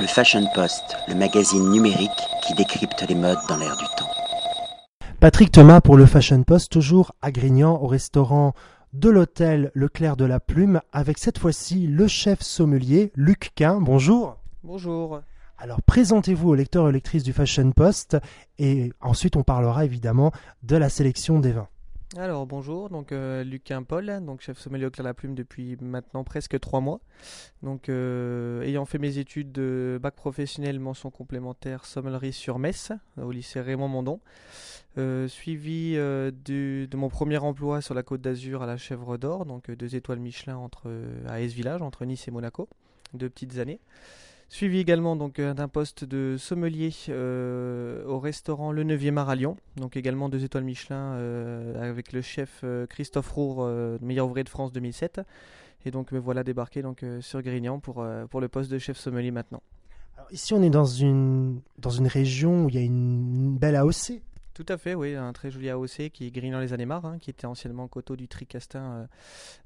Le Fashion Post, le magazine numérique qui décrypte les modes dans l'air du temps. Patrick Thomas pour le Fashion Post, toujours à Grignan, au restaurant de l'hôtel Le Clair de la Plume, avec cette fois-ci le chef sommelier Luc Quin. Bonjour. Bonjour. Alors présentez-vous aux lecteurs et lectrices du Fashion Post et ensuite on parlera évidemment de la sélection des vins. Alors bonjour, donc euh, Paul, chef sommelier au Clair la Plume depuis maintenant presque trois mois. Donc euh, ayant fait mes études de bac professionnel mention complémentaire sommellerie sur Metz au lycée Raymond Mondon, euh, suivi de mon premier emploi sur la Côte d'Azur à la Chèvre d'Or, donc deux étoiles Michelin entre à Es Village entre Nice et Monaco, deux petites années. Suivi également donc euh, d'un poste de sommelier euh, au restaurant Le 9e art à Lyon, donc également deux étoiles Michelin euh, avec le chef Christophe Roure, meilleur ouvrier de France 2007. Et donc me voilà débarqué donc sur Grignan pour, pour le poste de chef sommelier maintenant. Alors ici on est dans une, dans une région où il y a une belle AOC. Tout à fait, oui, un très joli AOC qui est Grignan les Années hein, qui était anciennement coteau du Tricastin euh,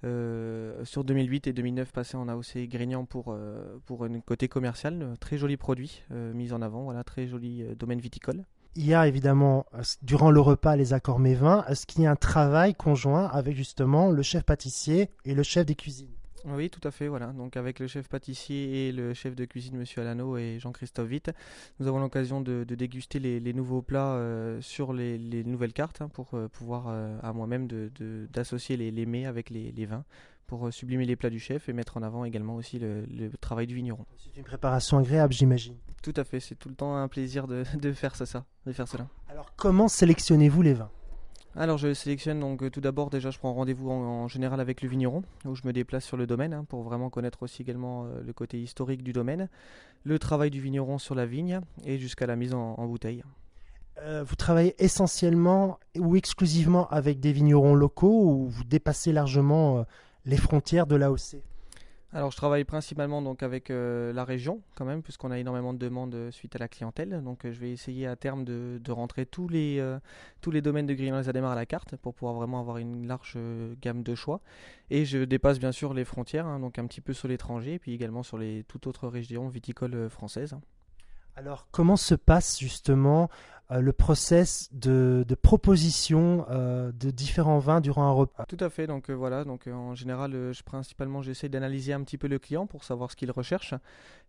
euh, sur 2008 et 2009 passé en AOC Grignan pour, euh, pour un côté commercial. Très joli produit mis en avant, voilà, très joli domaine viticole. Il y a évidemment, durant le repas, les accords mévins. Est-ce qu'il y a un travail conjoint avec justement le chef pâtissier et le chef des cuisines? Oui, tout à fait. Voilà. Donc avec le chef pâtissier et le chef de cuisine, Monsieur Alano et Jean-Christophe Witt, nous avons l'occasion de, déguster les, nouveaux plats euh, sur les, nouvelles cartes hein, pour euh, pouvoir euh, à moi-même d'associer les, les, mets avec les, vins pour sublimer les plats du chef et mettre en avant également aussi le, travail du vigneron. C'est une préparation agréable, j'imagine. Tout à fait. C'est tout le temps un plaisir de, faire ça, ça, de faire cela. Alors comment sélectionnez-vous les vins? Alors je sélectionne donc euh, tout d'abord déjà je prends rendez-vous en, général avec le vigneron où je me déplace sur le domaine hein, pour vraiment connaître aussi également euh, le côté historique du domaine, le travail du vigneron sur la vigne et jusqu'à la mise en, bouteille. Euh, vous travaillez essentiellement ou exclusivement avec des vignerons locaux ou vous dépassez largement les frontières de l'AOC alors je travaille principalement donc avec euh, la région quand même puisqu'on a énormément de demandes euh, suite à la clientèle. Donc euh, je vais essayer à terme de, rentrer tous les, tous les domaines de Grignon les Adémar à la carte pour pouvoir vraiment avoir une large gamme de choix. Et je dépasse bien sûr les frontières, hein, donc un petit peu sur l'étranger et puis également sur les toutes autres régions viticoles françaises. Alors, comment se passe justement euh, le process de, proposition euh, de différents vins durant un repas? Tout à fait. Donc euh, voilà. Donc en général, je, principalement, j'essaie d'analyser un petit peu le client pour savoir ce qu'il recherche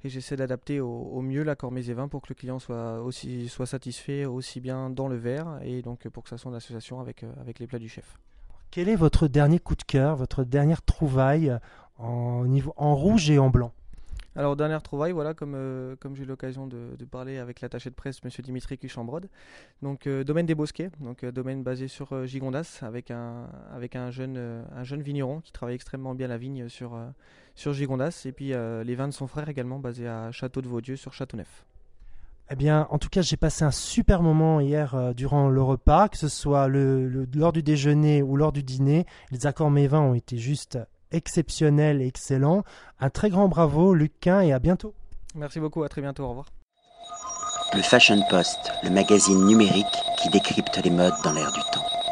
et j'essaie d'adapter au, mieux l'accord mes et vins pour que le client soit aussi soit satisfait aussi bien dans le verre et donc pour que ça soit en association avec avec les plats du chef. Quel est votre dernier coup de cœur, votre dernière trouvaille en, en rouge et en blanc? Alors, dernière trouvaille, voilà, comme, euh, comme j'ai eu l'occasion de, parler avec l'attaché de presse, M. Dimitri Cuchambrode. Donc, euh, domaine des Bosquets, donc euh, domaine basé sur Gigondas, avec un, avec un jeune, un jeune vigneron qui travaille extrêmement bien la vigne sur, sur Gigondas. Et puis, les vins de son frère également, basés à Château de Vaudieu sur Châteauneuf. Eh bien, en tout cas, j'ai passé un super moment hier durant le repas, que ce soit lors du déjeuner ou lors du dîner. Les accords mévins ont été juste exceptionnel et excellent. Un très grand bravo, Lucas, et à bientôt. Merci beaucoup, à très bientôt, au revoir. Le Fashion Post, le magazine numérique qui décrypte les modes dans l'air du temps.